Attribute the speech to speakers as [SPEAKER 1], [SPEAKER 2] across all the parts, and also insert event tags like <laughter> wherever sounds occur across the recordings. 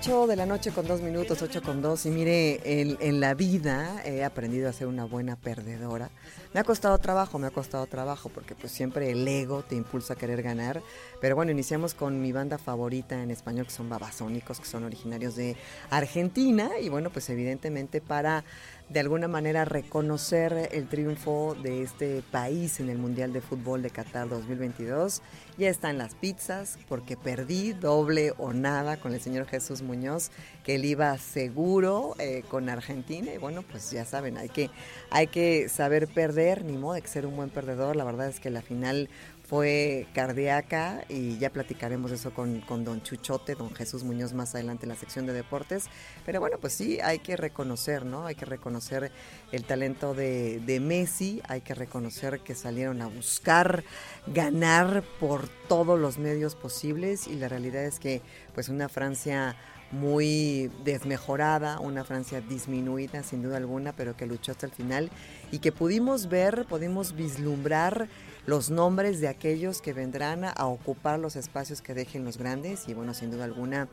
[SPEAKER 1] 8 de la noche con dos minutos, 8 con 2. Y mire, en, en la vida he aprendido a ser una buena perdedora. Me ha costado trabajo, me ha costado trabajo, porque pues siempre el ego te impulsa a querer ganar. Pero bueno, iniciamos con mi banda favorita en español, que son Babasónicos, que son originarios de Argentina. Y bueno, pues evidentemente para de alguna manera reconocer el triunfo de este país en el Mundial de Fútbol de Qatar 2022. Ya están las pizzas, porque perdí doble o nada con el señor Jesús Muñoz, que él iba seguro eh, con Argentina. Y bueno, pues ya saben, hay que, hay que saber perder, ni modo de ser un buen perdedor. La verdad es que la final fue cardíaca y ya platicaremos eso con, con don Chuchote, don Jesús Muñoz más adelante en la sección de deportes. Pero bueno, pues sí, hay que reconocer, ¿no? Hay que reconocer el talento de, de Messi, hay que reconocer que salieron a buscar ganar por todos los medios posibles y la realidad es que pues una Francia muy desmejorada, una Francia disminuida sin duda alguna, pero que luchó hasta el final y que pudimos ver, pudimos vislumbrar los nombres de aquellos que vendrán a ocupar los espacios que dejen los grandes y bueno, sin duda alguna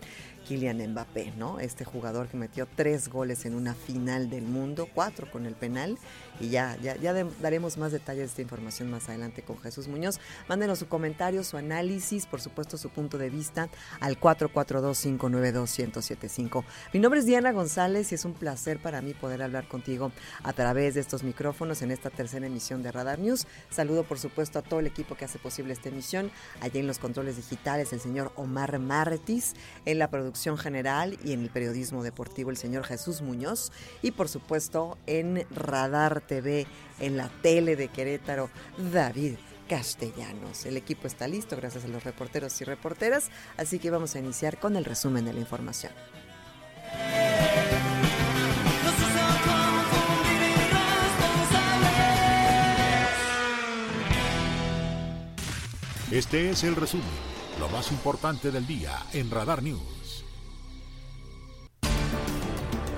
[SPEAKER 1] Kylian Mbappé, ¿no? Este jugador que metió tres goles en una final del mundo, cuatro con el penal y ya, ya, daremos más detalles de esta información más adelante con Jesús Muñoz. Mándenos su comentario, su análisis, por supuesto su punto de vista al 442-592-1075. Mi nombre es Diana González y es un placer para mí poder hablar contigo a través de estos micrófonos en esta tercera emisión de Radar News. Saludo por supuesto a todo el equipo que hace posible esta emisión, allá en los controles digitales el señor Omar Martis, en la producción general y en el periodismo deportivo el señor Jesús Muñoz y por supuesto en Radar TV, en la tele de Querétaro, David Castellanos. El equipo está listo gracias a los reporteros y reporteras, así que vamos a iniciar con el resumen de la información.
[SPEAKER 2] Este es el resumen, lo más importante del día en Radar News.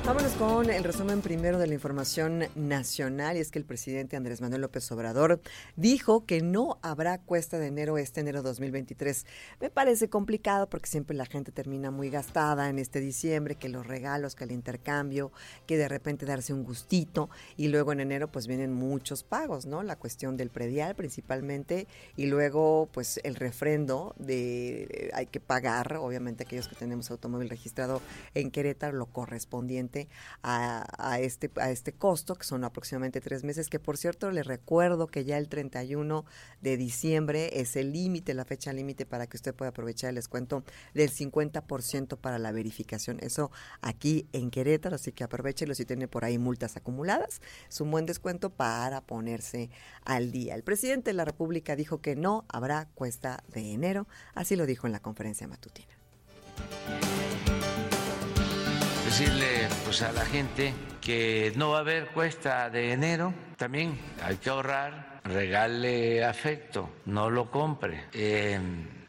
[SPEAKER 1] Vámonos con el resumen primero de la información nacional y es que el presidente Andrés Manuel López Obrador dijo que no habrá cuesta de enero este enero 2023. Me parece complicado porque siempre la gente termina muy gastada en este diciembre, que los regalos, que el intercambio, que de repente darse un gustito y luego en enero pues vienen muchos pagos, ¿no? La cuestión del predial principalmente y luego pues el refrendo de eh, hay que pagar, obviamente aquellos que tenemos automóvil registrado en Querétaro, lo correspondiente a, este, a este costo, que son aproximadamente tres meses, que por cierto les recuerdo que ya el 31 de diciembre es el límite, la fecha límite para que usted pueda aprovechar el descuento del 50% para la verificación. Eso aquí en Querétaro, así que aprovechelo si tiene por ahí multas acumuladas. Es un buen descuento para ponerse al día. El presidente de la República dijo que no habrá cuesta de enero, así lo dijo en la conferencia matutina.
[SPEAKER 3] Decirle pues a la gente que no va a haber cuesta de enero. También hay que ahorrar, regale afecto, no lo compre. Eh,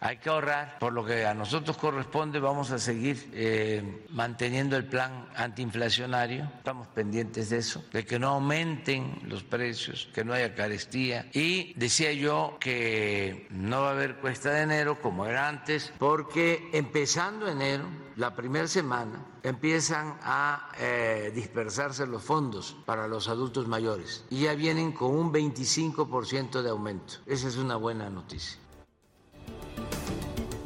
[SPEAKER 3] hay que ahorrar, por lo que a nosotros corresponde, vamos a seguir eh, manteniendo el plan antiinflacionario. Estamos pendientes de eso, de que no aumenten los precios, que no haya carestía. Y decía yo que no va a haber cuesta de enero como era antes, porque empezando enero, la primera semana, empiezan a eh, dispersarse los fondos para los adultos mayores y ya vienen con un 25% de aumento. Esa es una buena noticia.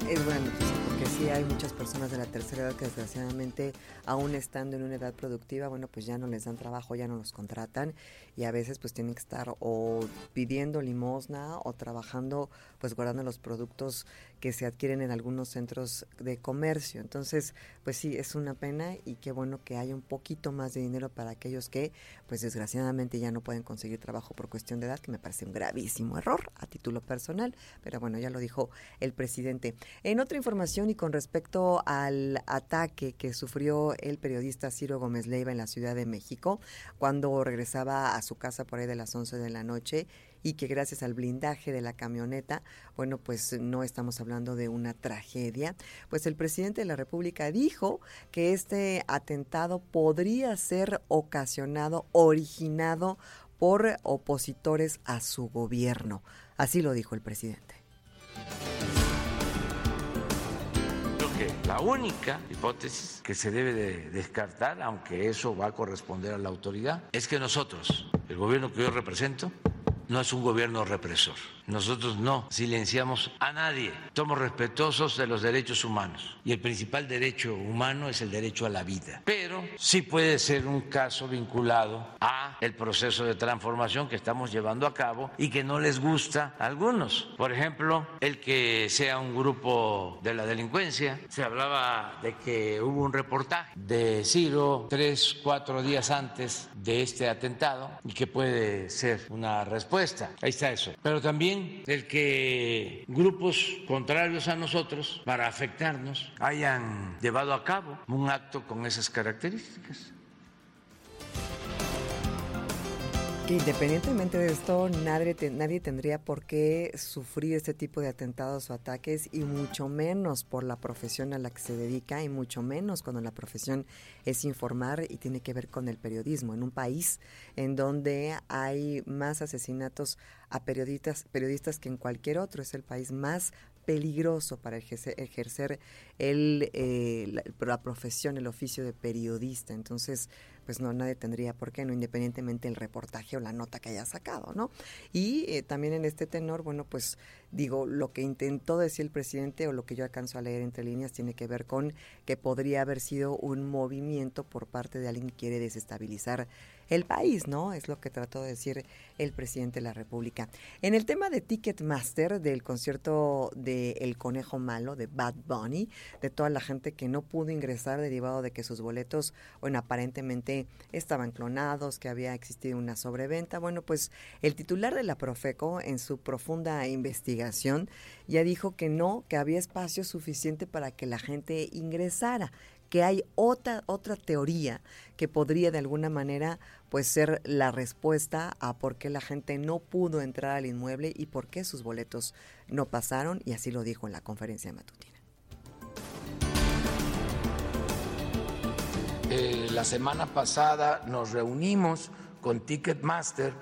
[SPEAKER 1] Es buena noticia porque sí hay muchas personas de la tercera edad que desgraciadamente, aún estando en una edad productiva, bueno, pues ya no les dan trabajo, ya no los contratan y a veces pues tienen que estar o pidiendo limosna o trabajando pues guardando los productos que se adquieren en algunos centros de comercio. Entonces, pues sí, es una pena y qué bueno que haya un poquito más de dinero para aquellos que pues desgraciadamente ya no pueden conseguir trabajo por cuestión de edad, que me parece un gravísimo error a título personal, pero bueno, ya lo dijo el presidente. En otra información y con respecto al ataque que sufrió el periodista Ciro Gómez Leiva en la Ciudad de México cuando regresaba a su casa por ahí de las 11 de la noche y que gracias al blindaje de la camioneta, bueno, pues no estamos hablando de una tragedia, pues el presidente de la República dijo que este atentado podría ser ocasionado, originado por opositores a su gobierno. Así lo dijo el presidente.
[SPEAKER 3] Que la única hipótesis que se debe de descartar, aunque eso va a corresponder a la autoridad, es que nosotros, el gobierno que yo represento, no es un gobierno represor. Nosotros no silenciamos a nadie. Somos respetuosos de los derechos humanos. Y el principal derecho humano es el derecho a la vida. Pero sí puede ser un caso vinculado a el proceso de transformación que estamos llevando a cabo y que no les gusta a algunos. Por ejemplo, el que sea un grupo de la delincuencia. Se hablaba de que hubo un reportaje de Ciro tres, cuatro días antes de este atentado y que puede ser una respuesta. Ahí está eso. Pero también el que grupos contrarios a nosotros, para afectarnos, hayan llevado a cabo un acto con esas características.
[SPEAKER 1] Independientemente de esto, nadie, te- nadie tendría por qué sufrir este tipo de atentados o ataques y mucho menos por la profesión a la que se dedica y mucho menos cuando la profesión es informar y tiene que ver con el periodismo. En un país en donde hay más asesinatos a periodistas, periodistas que en cualquier otro, es el país más peligroso para ejercer, ejercer el, eh, la, la profesión, el oficio de periodista. Entonces, pues no, nadie tendría por qué, no independientemente el reportaje o la nota que haya sacado, ¿no? Y eh, también en este tenor, bueno, pues digo, lo que intentó decir el presidente o lo que yo alcanzo a leer entre líneas tiene que ver con que podría haber sido un movimiento por parte de alguien que quiere desestabilizar el país, ¿no? Es lo que trató de decir el presidente de la República. En el tema de Ticketmaster, del concierto de El Conejo Malo, de Bad Bunny, de toda la gente que no pudo ingresar derivado de que sus boletos, bueno, aparentemente estaban clonados, que había existido una sobreventa. Bueno, pues el titular de la Profeco, en su profunda investigación, ya dijo que no, que había espacio suficiente para que la gente ingresara que hay otra otra teoría que podría de alguna manera pues ser la respuesta a por qué la gente no pudo entrar al inmueble y por qué sus boletos no pasaron y así lo dijo en la conferencia matutina.
[SPEAKER 4] Eh, la semana pasada nos reunimos con Ticketmaster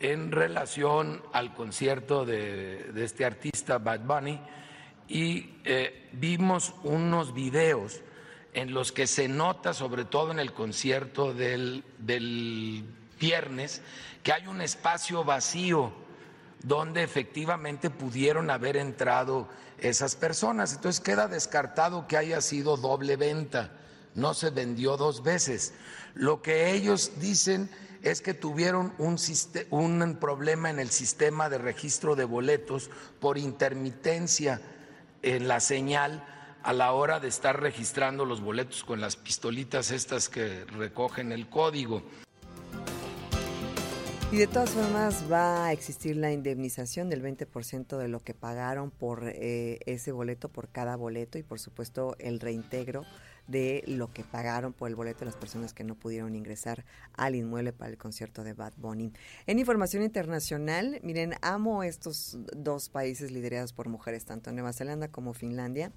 [SPEAKER 4] en relación al concierto de, este artista Bad Bunny y eh, vimos unos videos en los que se nota, sobre todo en el concierto del, del viernes, que hay un espacio vacío donde efectivamente pudieron haber entrado esas personas. Entonces queda descartado que haya sido doble venta, no se vendió dos veces. Lo que ellos dicen es que tuvieron un, problema en el sistema de registro de boletos por intermitencia en la señal a la hora de estar registrando los boletos con las pistolitas estas que recogen el código.
[SPEAKER 1] Y de todas formas va a existir la indemnización del 20% de lo que pagaron por eh, ese boleto, por cada boleto y por supuesto el reintegro de lo que pagaron por el boleto las personas que no pudieron ingresar al inmueble para el concierto de Bad Bunny. En información internacional, miren, amo estos dos países liderados por mujeres, tanto Nueva Zelanda como Finlandia,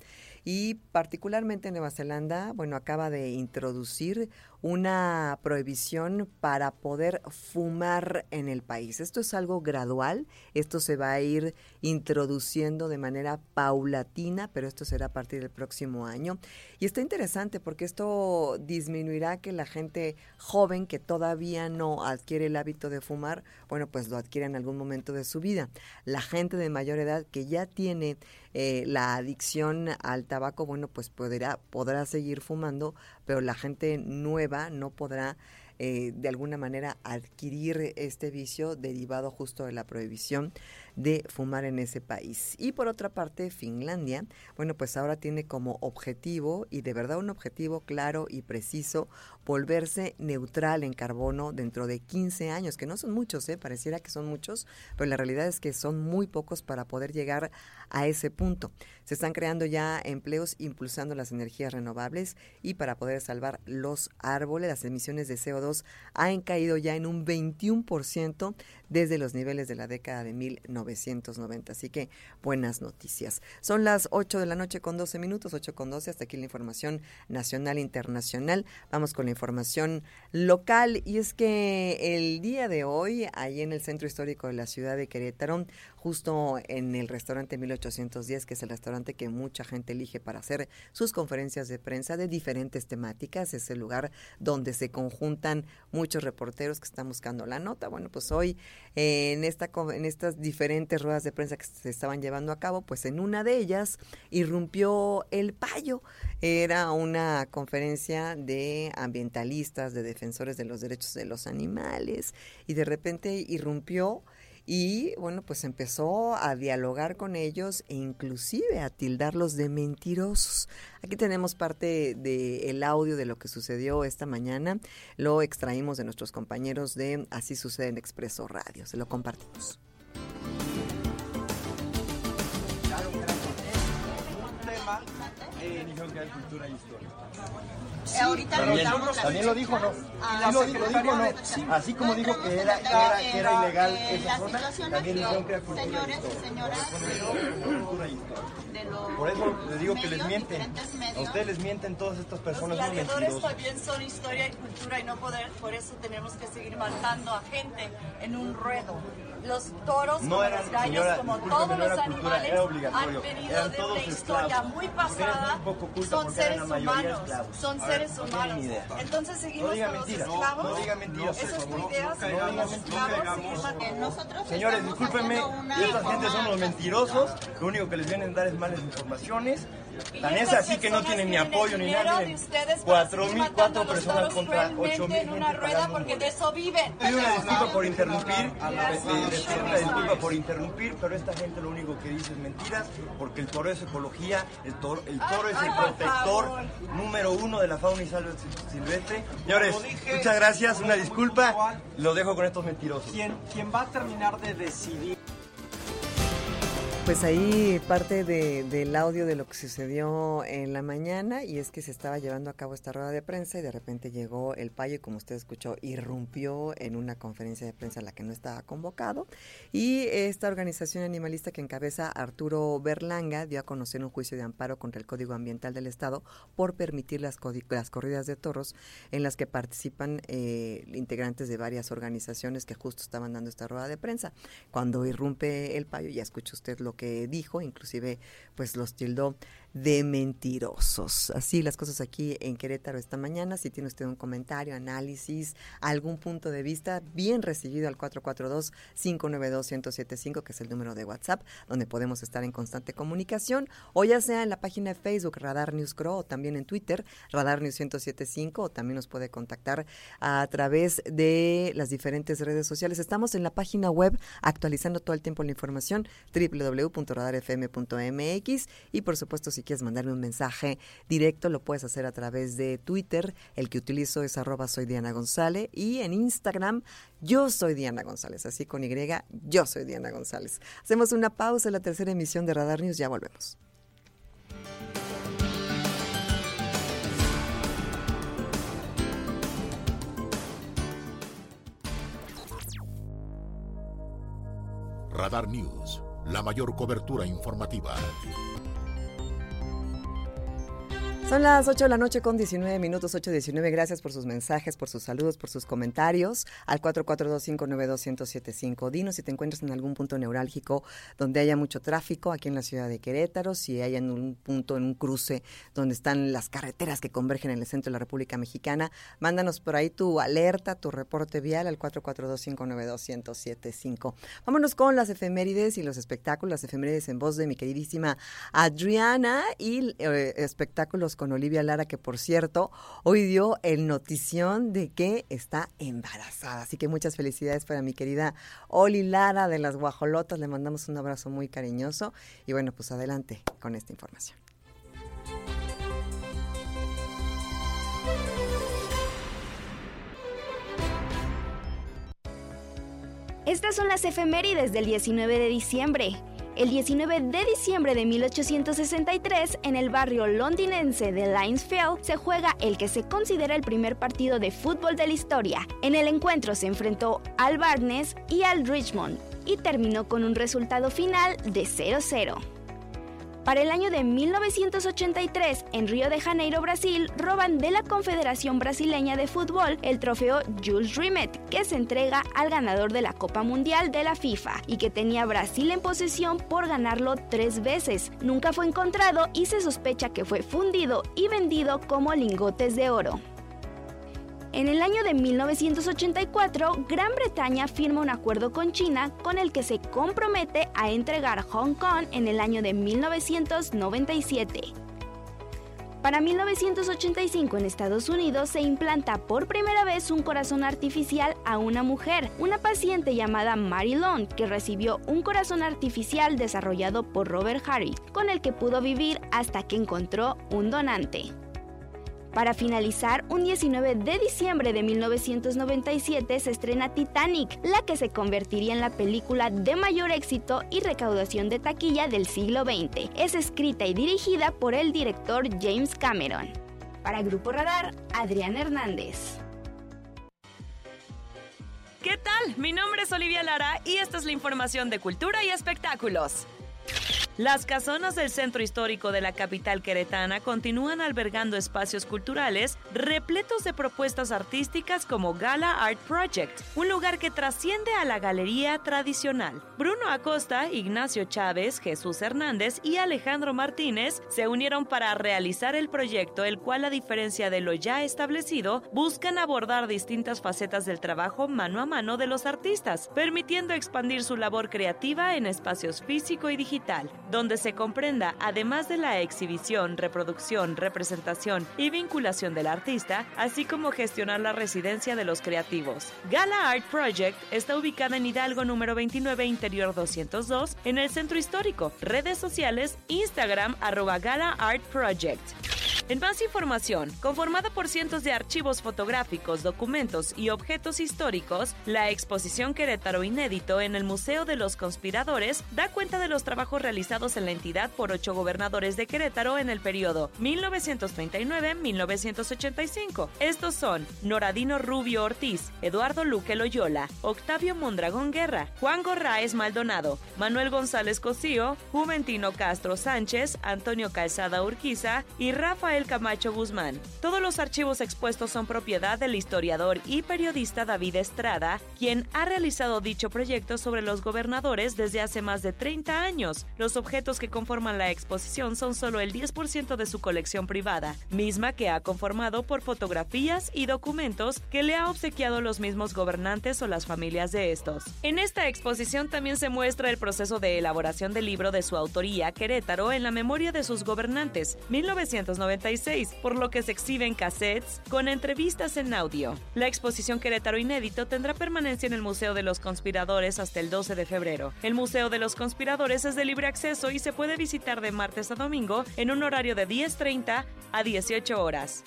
[SPEAKER 1] y particularmente Nueva Zelanda, bueno, acaba de introducir una prohibición para poder fumar en el país. Esto es algo gradual, esto se va a ir introduciendo de manera paulatina, pero esto será a partir del próximo año. Y está interesante interesante porque esto disminuirá que la gente joven que todavía no adquiere el hábito de fumar, bueno, pues lo adquiere en algún momento de su vida. La gente de mayor edad que ya tiene eh, la adicción al tabaco, bueno, pues podrá, podrá seguir fumando, pero la gente nueva no podrá eh, de alguna manera adquirir este vicio derivado justo de la prohibición de fumar en ese país. Y por otra parte, Finlandia, bueno, pues ahora tiene como objetivo, y de verdad un objetivo claro y preciso, volverse neutral en carbono dentro de 15 años, que no son muchos, ¿eh? pareciera que son muchos, pero la realidad es que son muy pocos para poder llegar a ese punto. Se están creando ya empleos impulsando las energías renovables y para poder salvar los árboles, las emisiones de CO2 han caído ya en un 21% desde los niveles de la década de 1990. Así que buenas noticias. Son las 8 de la noche con 12 minutos, 8 con 12, hasta aquí la información nacional e internacional. Vamos con la información local y es que el día de hoy, ahí en el centro histórico de la ciudad de Querétaro, justo en el restaurante 1810, que es el restaurante que mucha gente elige para hacer sus conferencias de prensa de diferentes temáticas. Es el lugar donde se conjuntan muchos reporteros que están buscando la nota. Bueno, pues hoy en, esta, en estas diferentes ruedas de prensa que se estaban llevando a cabo, pues en una de ellas irrumpió el payo. Era una conferencia de ambientalistas, de defensores de los derechos de los animales y de repente irrumpió y bueno, pues empezó a dialogar con ellos e inclusive a tildarlos de mentirosos. Aquí tenemos parte del audio de lo que sucedió esta mañana. Lo extraímos de nuestros compañeros de Así sucede en Expreso Radio. Se lo compartimos.
[SPEAKER 5] cultura y historia.
[SPEAKER 6] Ahorita le
[SPEAKER 5] También, también lo dijo, ¿no?
[SPEAKER 6] Ah,
[SPEAKER 5] Sí lo, dijo, ¿no? Así como dijo que era, era, que era ilegal
[SPEAKER 6] Eh,
[SPEAKER 5] esa
[SPEAKER 6] la
[SPEAKER 5] zona, también dijeron que era cultura
[SPEAKER 6] señores y señoras
[SPEAKER 5] Cultura Por eso les digo que les mienten. A ustedes les mienten todas estas personas
[SPEAKER 7] Los gladiadores también son historia y cultura y no poder, por eso tenemos que seguir matando a gente en un ruedo. Los toros,
[SPEAKER 5] No
[SPEAKER 7] como
[SPEAKER 5] eran,
[SPEAKER 7] los gallos,
[SPEAKER 5] señora,
[SPEAKER 7] como todos
[SPEAKER 5] no
[SPEAKER 7] los
[SPEAKER 5] cultura,
[SPEAKER 7] animales,
[SPEAKER 5] obligatorio.
[SPEAKER 7] han venido de una historia muy pasada.
[SPEAKER 5] son
[SPEAKER 7] seres humanos, son
[SPEAKER 5] ver,
[SPEAKER 7] seres humanos. Entonces seguimos con los esclavos.
[SPEAKER 5] no diga mentiras.
[SPEAKER 7] Esa es tu idea, los esclavos,
[SPEAKER 5] Señores, discúlpenme, esta gente son los mentirosos, lo único que les vienen a dar es malas informaciones. Tan es así que no tienen ni apoyo ni nada. Cuatro mil, cuatro personas contra ocho mil
[SPEAKER 7] una
[SPEAKER 5] gente
[SPEAKER 7] rueda
[SPEAKER 5] pagando
[SPEAKER 7] porque
[SPEAKER 5] un
[SPEAKER 7] de eso viven.
[SPEAKER 5] Pido una disculpa por interrumpir, una disculpa por interrumpir, pero esta gente lo único que dice es mentiras, porque el toro es ecología, el toro, el toro es el protector número uno de la fauna y salud silvestre. Señores, muchas gracias, una disculpa, lo dejo con estos mentirosos.
[SPEAKER 8] quien va a terminar de decidir
[SPEAKER 1] Pues ahí parte de- del audio de lo que sucedió en la mañana y es que se estaba llevando a cabo esta rueda de prensa y de repente llegó el payo y como usted escuchó irrumpió en una conferencia de prensa a la que no estaba convocado y esta organización animalista que encabeza Arturo Berlanga dio a conocer un juicio de amparo contra el Código Ambiental del Estado por permitir las corridas de toros en las que participan eh, integrantes de varias organizaciones que justo estaban dando esta rueda de prensa. Cuando irrumpe el payo, ya escucha usted lo que dijo, inclusive pues los tildó de mentirosos. Así las cosas aquí en Querétaro esta mañana. Si tiene usted un comentario, análisis, algún punto de vista, bien recibido al 442-592-1075, que es el número de WhatsApp, donde podemos estar en constante comunicación, o ya sea en la página de Facebook Radar News Crow, o también en Twitter Radar News 1075, o también nos puede contactar a través de las diferentes redes sociales. Estamos en la página web actualizando todo el tiempo la información www.radarfm.mx y por supuesto si quieres mandarme un mensaje directo lo puedes hacer a través de Twitter, el que utilizo es arroba soy Diana González y en Instagram yo soy Diana González, así con Y, yo soy Diana González. Hacemos una pausa en la tercera emisión de Radar News, ya volvemos.
[SPEAKER 2] Radar News, la mayor cobertura informativa.
[SPEAKER 1] Son las 8 de la noche con 19 minutos, 8.19. Gracias por sus mensajes, por sus saludos, por sus comentarios al 442-592-1075. Dinos si te encuentras en algún punto neurálgico donde haya mucho tráfico aquí en la ciudad de Querétaro, si hay en un punto, en un cruce donde están las carreteras que convergen en el centro de la República Mexicana. Mándanos por ahí tu alerta, tu reporte vial al 442-592-1075. Vámonos con las efemérides y los espectáculos, las efemérides en voz de mi queridísima Adriana y eh, espectáculos con Olivia Lara, que por cierto, hoy dio el notición de que está embarazada. Así que muchas felicidades para mi querida Oli Lara de las Guajolotas. Le mandamos un abrazo muy cariñoso. Y bueno, pues adelante con esta información.
[SPEAKER 9] Estas son las efemérides del 19 de diciembre. El 19 de diciembre de 1863, en el barrio londinense de Linesfield, se juega el que se considera el primer partido de fútbol de la historia. En el encuentro se enfrentó al Barnes y al Richmond y terminó con un resultado final de 0-0. Para el año de 1983, en Río de Janeiro, Brasil, roban de la Confederación Brasileña de Fútbol el trofeo Jules Rimet, que se entrega al ganador de la Copa Mundial de la FIFA y que tenía Brasil en posesión por ganarlo tres veces. Nunca fue encontrado y se sospecha que fue fundido y vendido como lingotes de oro. En el año de 1984, Gran Bretaña firma un acuerdo con China con el que se compromete a entregar Hong Kong en el año de 1997. Para 1985 en Estados Unidos se implanta por primera vez un corazón artificial a una mujer, una paciente llamada Mary Long, que recibió un corazón artificial desarrollado por Robert Harry, con el que pudo vivir hasta que encontró un donante. Para finalizar, un 19 de diciembre de 1997 se estrena Titanic, la que se convertiría en la película de mayor éxito y recaudación de taquilla del siglo XX. Es escrita y dirigida por el director James Cameron. Para Grupo Radar, Adrián Hernández.
[SPEAKER 10] ¿Qué tal? Mi nombre es Olivia Lara y esta es la información de cultura y espectáculos. Las casonas del centro histórico de la capital queretana continúan albergando espacios culturales repletos de propuestas artísticas como Gala Art Project, un lugar que trasciende a la galería tradicional. Bruno Acosta, Ignacio Chávez, Jesús Hernández y Alejandro Martínez se unieron para realizar el proyecto, el cual, a diferencia de lo ya establecido, buscan abordar distintas facetas del trabajo mano a mano de los artistas, permitiendo expandir su labor creativa en espacios físico y digital donde se comprenda, además de la exhibición, reproducción, representación y vinculación del artista, así como gestionar la residencia de los creativos. Gala Art Project está ubicada en Hidalgo número 29 Interior 202 en el centro histórico. Redes sociales, Instagram arroba Gala Art Project. En más información, conformada por cientos de archivos fotográficos, documentos y objetos históricos, la exposición Querétaro Inédito en el Museo de los Conspiradores da cuenta de los trabajos realizados en la entidad por ocho gobernadores de Querétaro en el periodo 1939-1985. Estos son Noradino Rubio Ortiz, Eduardo Luque Loyola, Octavio Mondragón Guerra, Juan Gorraes Maldonado, Manuel González Cosío, Juventino Castro Sánchez, Antonio Calzada Urquiza y Rafael Camacho Guzmán. Todos los archivos expuestos son propiedad del historiador y periodista David Estrada, quien ha realizado dicho proyecto sobre los gobernadores desde hace más de 30 años. Los objetos que conforman la exposición son solo el 10% de su colección privada, misma que ha conformado por fotografías y documentos que le ha obsequiado los mismos gobernantes o las familias de estos. En esta exposición también se muestra el proceso de elaboración del libro de su autoría, Querétaro, en la memoria de sus gobernantes, 1996, por lo que se exhiben cassettes con entrevistas en audio. La exposición Querétaro Inédito tendrá permanencia en el Museo de los Conspiradores hasta el 12 de febrero. El Museo de los Conspiradores es de libre acceso y se puede visitar de martes a domingo en un horario de 10.30 a 18 horas.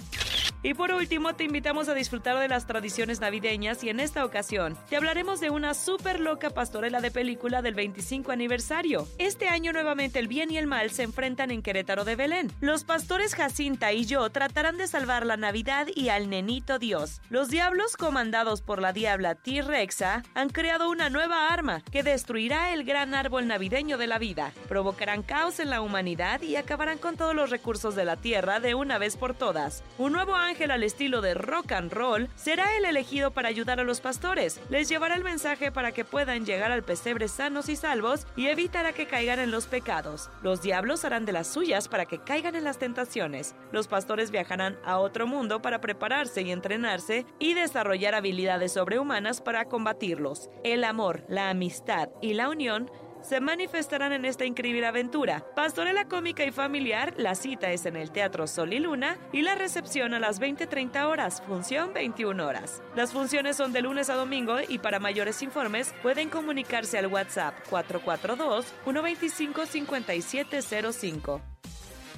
[SPEAKER 10] Y por último, te invitamos a disfrutar de las tradiciones navideñas y en esta ocasión te hablaremos de una súper loca pastorela de película del 25 aniversario. Este año nuevamente el bien y el mal se enfrentan en Querétaro de Belén. Los pastores Jacinta y yo tratarán de salvar la Navidad y al nenito Dios. Los diablos comandados por la diabla T-Rexa han creado una nueva arma que destruirá el gran árbol navideño de la vida. Provocarán caos en la humanidad y acabarán con todos los recursos de la tierra de una vez por todas. Un nuevo ángel al estilo de rock and roll será el elegido para ayudar a los pastores. Les llevará el mensaje para que puedan llegar al pesebre sanos y salvos y evitará que caigan en los pecados. Los diablos harán de las suyas para que caigan en las tentaciones. Los pastores viajarán a otro mundo para prepararse y entrenarse y desarrollar habilidades sobrehumanas para combatirlos. El amor, la amistad y la unión se manifestarán en esta increíble aventura. Pastorela cómica y familiar, la cita es en el Teatro Sol y Luna y la recepción a las 20.30 horas, función 21 horas. Las funciones son de lunes a domingo y para mayores informes pueden comunicarse al WhatsApp 442-125-5705.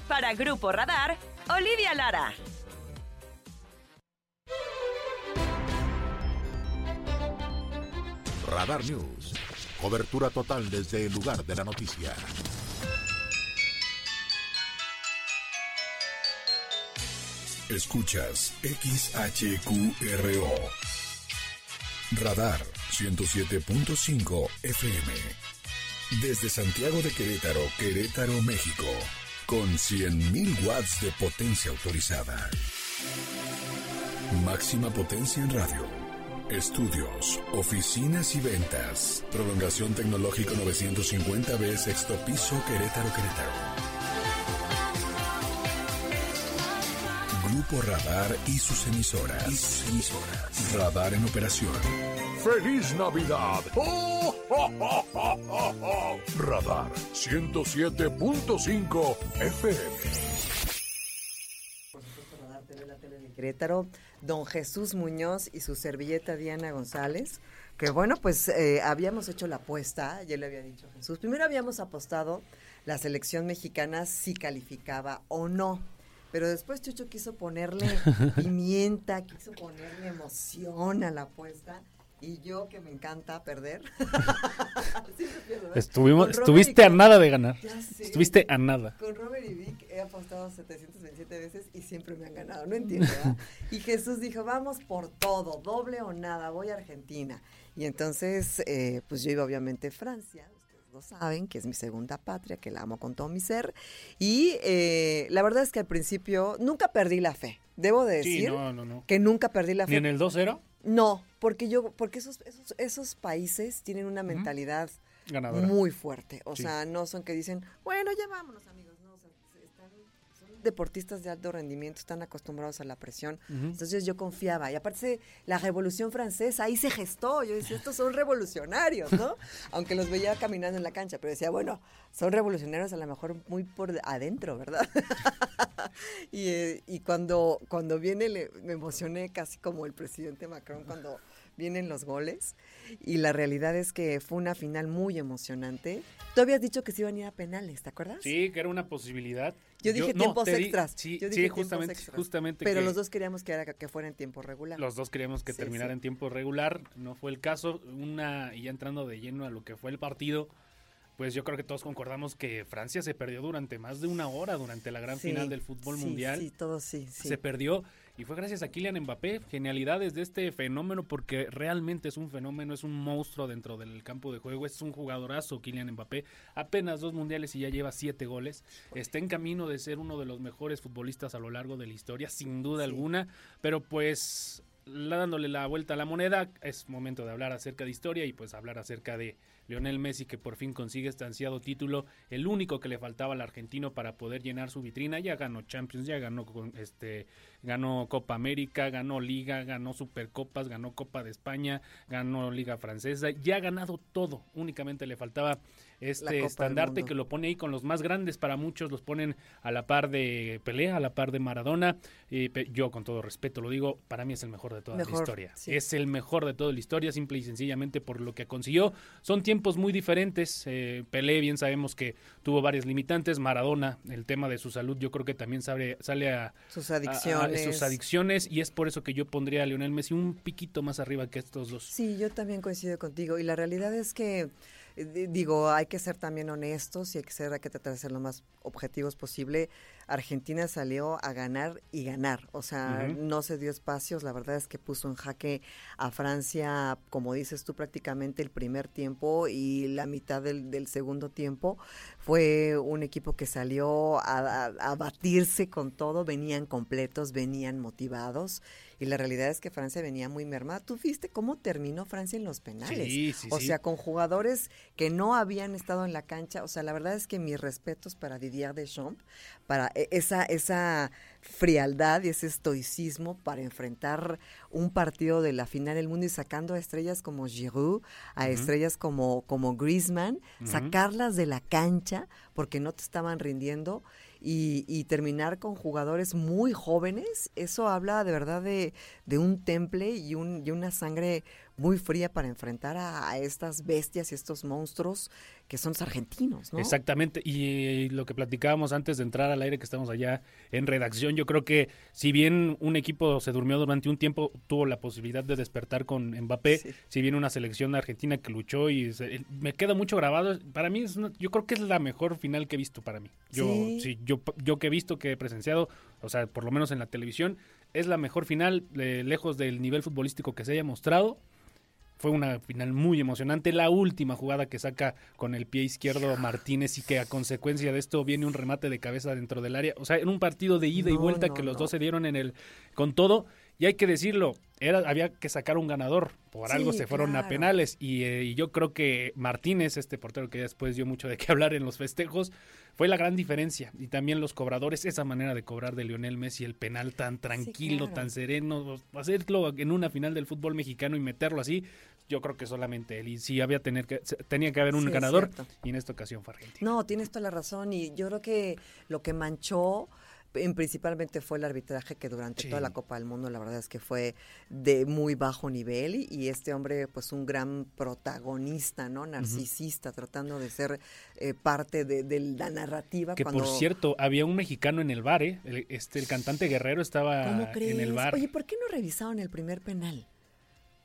[SPEAKER 10] Para Grupo Radar, Olivia Lara.
[SPEAKER 2] Radar News. Cobertura total desde el lugar de la noticia.
[SPEAKER 11] Escuchas XHQRO. Radar 107.5 FM. Desde Santiago de Querétaro, Querétaro, México. Con 100.000 watts de potencia autorizada. Máxima potencia en radio. Estudios, oficinas y ventas. Prolongación tecnológico 950B, sexto piso, Querétaro, Querétaro. Grupo Radar y sus emisoras. Y sus emisoras. Radar en operación.
[SPEAKER 2] ¡Feliz Navidad! ¡Oh, oh, oh, oh, oh, oh! Radar 107.5 FM.
[SPEAKER 1] Querétaro, don Jesús Muñoz y su servilleta Diana González, que bueno, pues eh, habíamos hecho la apuesta, ya le había dicho Jesús, primero habíamos apostado la selección mexicana si calificaba o no, pero después Chucho quiso ponerle <laughs> pimienta, quiso ponerle emoción a la apuesta. Y yo, que me encanta perder. <laughs>
[SPEAKER 12] Estuvimos, estuviste a nada de ganar.
[SPEAKER 1] Sé.
[SPEAKER 12] Estuviste a nada.
[SPEAKER 1] Con Robert y Vic he apostado 727 veces y siempre me han ganado, no entiendo. ¿verdad? <laughs> y Jesús dijo, vamos por todo, doble o nada, voy a Argentina. Y entonces, eh, pues yo iba obviamente a Francia, lo saben, que es mi segunda patria, que la amo con todo mi ser. Y eh, la verdad es que al principio nunca perdí la fe. Debo de
[SPEAKER 12] Sí,
[SPEAKER 1] decir
[SPEAKER 12] no, no, no.
[SPEAKER 1] que nunca perdí la fe.
[SPEAKER 12] ¿Ni en el 2-0?
[SPEAKER 1] No, porque yo, porque esos, esos, esos países tienen una mentalidad
[SPEAKER 12] Ganadora.
[SPEAKER 1] muy fuerte. O
[SPEAKER 12] Sí.
[SPEAKER 1] sea, no son que dicen, bueno, ya vámonos, amigos. Deportistas de alto rendimiento, están acostumbrados a la presión. Entonces yo confiaba. Y aparte, la Revolución Francesa ahí se gestó. Yo decía, estos son revolucionarios, ¿no? <laughs> Aunque los veía caminando en la cancha, pero decía, bueno, son revolucionarios a lo mejor muy por adentro, ¿verdad? <laughs> y, eh, y cuando, cuando viene, le- me emocioné casi como el presidente Macron cuando vienen los goles. Y la realidad es que fue una final muy emocionante. Tú habías dicho que se iban a ir a penales, ¿te acuerdas?
[SPEAKER 12] Sí, que era una posibilidad.
[SPEAKER 1] Yo dije
[SPEAKER 12] no,
[SPEAKER 1] tiempos
[SPEAKER 12] di-
[SPEAKER 1] extras.
[SPEAKER 12] Sí,
[SPEAKER 1] Yo dije
[SPEAKER 12] justamente,
[SPEAKER 1] extras.
[SPEAKER 12] justamente.
[SPEAKER 1] Pero
[SPEAKER 12] que
[SPEAKER 1] los dos queríamos que, era, que fuera en tiempo regular.
[SPEAKER 12] Los dos queríamos que
[SPEAKER 1] Sí,
[SPEAKER 12] terminara
[SPEAKER 1] sí.
[SPEAKER 12] en tiempo regular. No fue el caso. Una, y ya entrando de lleno a lo que fue el partido, pues yo creo que todos concordamos que Francia se perdió durante más de una hora durante la gran
[SPEAKER 1] Sí,
[SPEAKER 12] final del fútbol
[SPEAKER 1] sí,
[SPEAKER 12] mundial.
[SPEAKER 1] Sí, todo sí, sí.
[SPEAKER 12] Se perdió y fue gracias a Kylian Mbappé. Genialidades de este fenómeno porque realmente es un fenómeno, es un monstruo dentro del campo de juego. Es un jugadorazo Kylian Mbappé. Apenas dos mundiales y ya lleva siete goles. Está en camino de ser uno de los mejores futbolistas a lo largo de la historia, sin duda alguna. Pero pues la- dándole la vuelta a la moneda, es momento de hablar acerca de historia y pues hablar acerca de Lionel Messi que por fin consigue este ansiado título, el único que le faltaba al argentino para poder llenar su vitrina, ya ganó Champions, ya ganó este ganó Copa América, ganó Liga, ganó Supercopas, ganó Copa de España, ganó Liga Francesa, ya ha ganado todo, únicamente le faltaba este estandarte que lo pone ahí con los más grandes para muchos, los ponen a la par de Pelé, a la par de Maradona. Y yo, con todo respeto, lo digo, para mí es el mejor de toda la historia.
[SPEAKER 1] sí.
[SPEAKER 12] Es el mejor de toda la historia, simple y sencillamente por lo que consiguió. Son tiempos muy diferentes. eh, Pelé, bien sabemos que tuvo varias limitantes. Maradona, el tema de su salud, yo creo que también sale, sale a,
[SPEAKER 1] Sus
[SPEAKER 12] a- a-
[SPEAKER 1] adicciones.
[SPEAKER 12] sus adicciones. Y es por eso que yo pondría a Lionel Messi un piquito más arriba que estos dos.
[SPEAKER 1] Sí, yo también coincido contigo. Y la realidad es que, digo, hay que ser también honestos y hay que, ser, hay que tratar de ser lo más objetivos posible. Argentina salió a ganar y ganar. O sea, no se dio espacios. La verdad es que puso en jaque a Francia, como dices tú, prácticamente el primer tiempo y la mitad del, del segundo tiempo. Fue un equipo que salió a, a- a batirse con todo. Venían completos, venían motivados. Y la realidad es que Francia venía muy mermada. ¿Tú viste cómo terminó Francia en los penales?
[SPEAKER 12] Sí, sí,
[SPEAKER 1] o
[SPEAKER 12] sí.
[SPEAKER 1] sea, con jugadores que no habían estado en la cancha. O sea, la verdad es que mis respetos para Didier Deschamps, para e- esa, esa frialdad y ese estoicismo para enfrentar un partido de la final del mundo y sacando a estrellas como Giroud, a estrellas como, como Griezmann, sacarlas de la cancha porque no te estaban rindiendo y, y terminar con jugadores muy jóvenes, eso habla de verdad de, de un temple y, un, y una sangre muy fría para enfrentar a, a estas bestias y estos monstruos que son los argentinos, ¿no?
[SPEAKER 12] Exactamente, y lo que platicábamos antes de entrar al aire que estamos allá en redacción, yo creo que si bien un equipo se durmió durante un tiempo, tuvo la posibilidad de despertar con Mbappé, si bien una selección argentina que luchó y se- me queda mucho grabado, para mí es una- yo creo que es la mejor final que he visto para mí. Yo
[SPEAKER 1] Sí.
[SPEAKER 12] sí, yo yo que he visto que he presenciado, o sea, por lo menos en la televisión, es la mejor final eh, lejos del nivel futbolístico que se haya mostrado. Fue una final muy emocionante. La última jugada que saca con el pie izquierdo Martínez y que a consecuencia de esto viene un remate de cabeza dentro del área. O sea, en un partido de ida y vuelta
[SPEAKER 1] no,
[SPEAKER 12] que los
[SPEAKER 1] no.
[SPEAKER 12] dos se dieron en el con todo. Y hay que decirlo, era, había que sacar un ganador. Por
[SPEAKER 1] Sí,
[SPEAKER 12] algo se fueron a penales. Y, eh, y yo creo que Martínez, este portero que después dio mucho de qué <laughs> hablar en los festejos, fue la gran diferencia. Y también los cobradores, esa manera de cobrar de Lionel Messi, el penal tan tranquilo,
[SPEAKER 1] claro.
[SPEAKER 12] tan sereno, hacerlo en una final del fútbol mexicano y meterlo así, yo creo que solamente él. Y sí había tener que, tenía que haber un
[SPEAKER 1] Sí,
[SPEAKER 12] ganador y en esta ocasión fue Argentina.
[SPEAKER 1] No, tienes toda la razón y yo creo que lo que manchó en principalmente fue el arbitraje que durante
[SPEAKER 12] Sí.
[SPEAKER 1] toda la Copa del Mundo la verdad es que fue de muy bajo nivel y, y este hombre pues un gran protagonista, ¿no? Narcisista, tratando de ser eh, parte de, de la narrativa.
[SPEAKER 12] Que
[SPEAKER 1] cuando,
[SPEAKER 12] por cierto, había un mexicano en el bar, ¿eh? El, este, el cantante Guerrero estaba en el bar.
[SPEAKER 1] Oye, ¿por qué no revisaron el primer penal?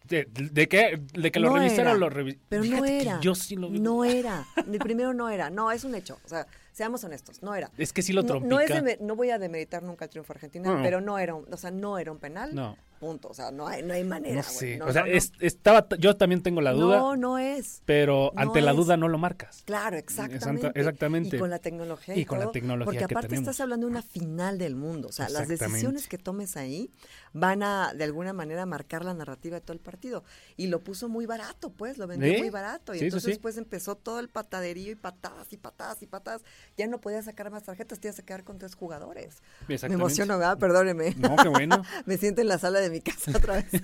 [SPEAKER 12] ¿De, de qué? ¿De que lo
[SPEAKER 1] No
[SPEAKER 12] revisaron
[SPEAKER 1] era,
[SPEAKER 12] lo revi-
[SPEAKER 1] Pero no
[SPEAKER 12] Fíjate que
[SPEAKER 1] era.
[SPEAKER 12] Yo sí lo vi.
[SPEAKER 1] No <laughs> era. El primero no era. No, es un hecho. O sea, seamos honestos, no era.
[SPEAKER 12] Es que sí lo trompica.
[SPEAKER 1] no, es deme- no voy a demeritar nunca el triunfo argentino,
[SPEAKER 12] No.
[SPEAKER 1] pero no era, un, o sea, no era un penal.
[SPEAKER 12] No.
[SPEAKER 1] Punto. O sea, no hay, no hay manera.
[SPEAKER 12] No
[SPEAKER 1] güey.
[SPEAKER 12] sé.
[SPEAKER 1] No,
[SPEAKER 12] o sea, es- estaba, yo también tengo la duda.
[SPEAKER 1] No, no es.
[SPEAKER 12] Pero ante la
[SPEAKER 1] es.
[SPEAKER 12] duda no lo marcas.
[SPEAKER 1] Claro, exactamente.
[SPEAKER 12] exactamente.
[SPEAKER 1] Y con la tecnología. Y,
[SPEAKER 12] Y con la tecnología
[SPEAKER 1] Porque
[SPEAKER 12] que
[SPEAKER 1] aparte
[SPEAKER 12] tenemos.
[SPEAKER 1] estás hablando de una final del mundo. O sea, las decisiones que tomes ahí van a, de alguna manera, marcar la narrativa de todo el partido. Y lo puso muy barato, pues, lo vendió
[SPEAKER 12] ¿Eh?
[SPEAKER 1] muy barato. Y
[SPEAKER 12] Sí,
[SPEAKER 1] entonces,
[SPEAKER 12] sí.
[SPEAKER 1] pues, empezó todo el pataderío y patadas y patadas y patadas. Ya no podías sacar más tarjetas, te ibas a quedar con tres jugadores. Me emociono, ¿verdad? Perdóneme.
[SPEAKER 12] No, qué bueno. <laughs>
[SPEAKER 1] Me siento en la sala de mi casa <laughs> otra vez.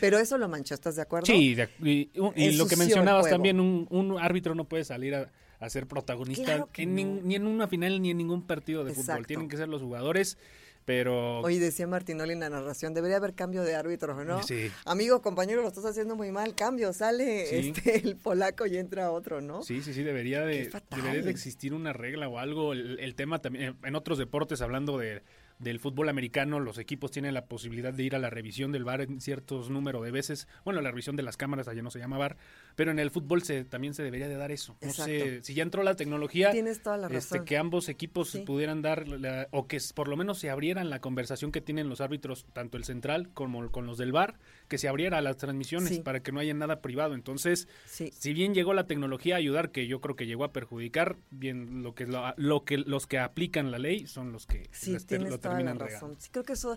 [SPEAKER 1] Pero eso lo manchó, ¿estás de acuerdo?
[SPEAKER 12] Sí, de- y, y lo que mencionabas también, un, un árbitro no puede salir a, a ser protagonista
[SPEAKER 1] Claro
[SPEAKER 12] en nin- ni en una final ni en ningún partido de fútbol. Tienen que ser los jugadores, pero...
[SPEAKER 1] Oye, decía Martinoli en la narración, debería haber cambio de árbitro, ¿no?
[SPEAKER 12] Sí.
[SPEAKER 1] Amigo, compañero, lo estás haciendo muy mal, cambio, sale
[SPEAKER 12] Sí.
[SPEAKER 1] este, el polaco y entra otro, ¿no?
[SPEAKER 12] Sí, sí, sí, debería de, debería de existir una regla o algo. El, el tema también, en otros deportes, hablando de, del fútbol americano, los equipos tienen la posibilidad de ir a la revisión del VAR en ciertos número de veces. Bueno, la revisión de las cámaras, allá no se llama VAR, pero en el fútbol se, también se debería de dar eso. No sé, si ya entró la tecnología,
[SPEAKER 1] Tienes toda la
[SPEAKER 12] este, que ambos equipos
[SPEAKER 1] Sí.
[SPEAKER 12] pudieran dar, la- o que por lo menos se abrieran la conversación que tienen los árbitros, tanto el central como con los del VAR, que se abriera a las transmisiones
[SPEAKER 1] Sí.
[SPEAKER 12] para que no haya nada privado. Entonces,
[SPEAKER 1] Sí.
[SPEAKER 12] si bien llegó la tecnología a ayudar, que yo creo que llegó a perjudicar, bien lo que lo, lo que los que aplican la ley son los que
[SPEAKER 1] Sí, tienes
[SPEAKER 12] lo
[SPEAKER 1] toda la
[SPEAKER 12] terminan
[SPEAKER 1] razón. Sí, creo que eso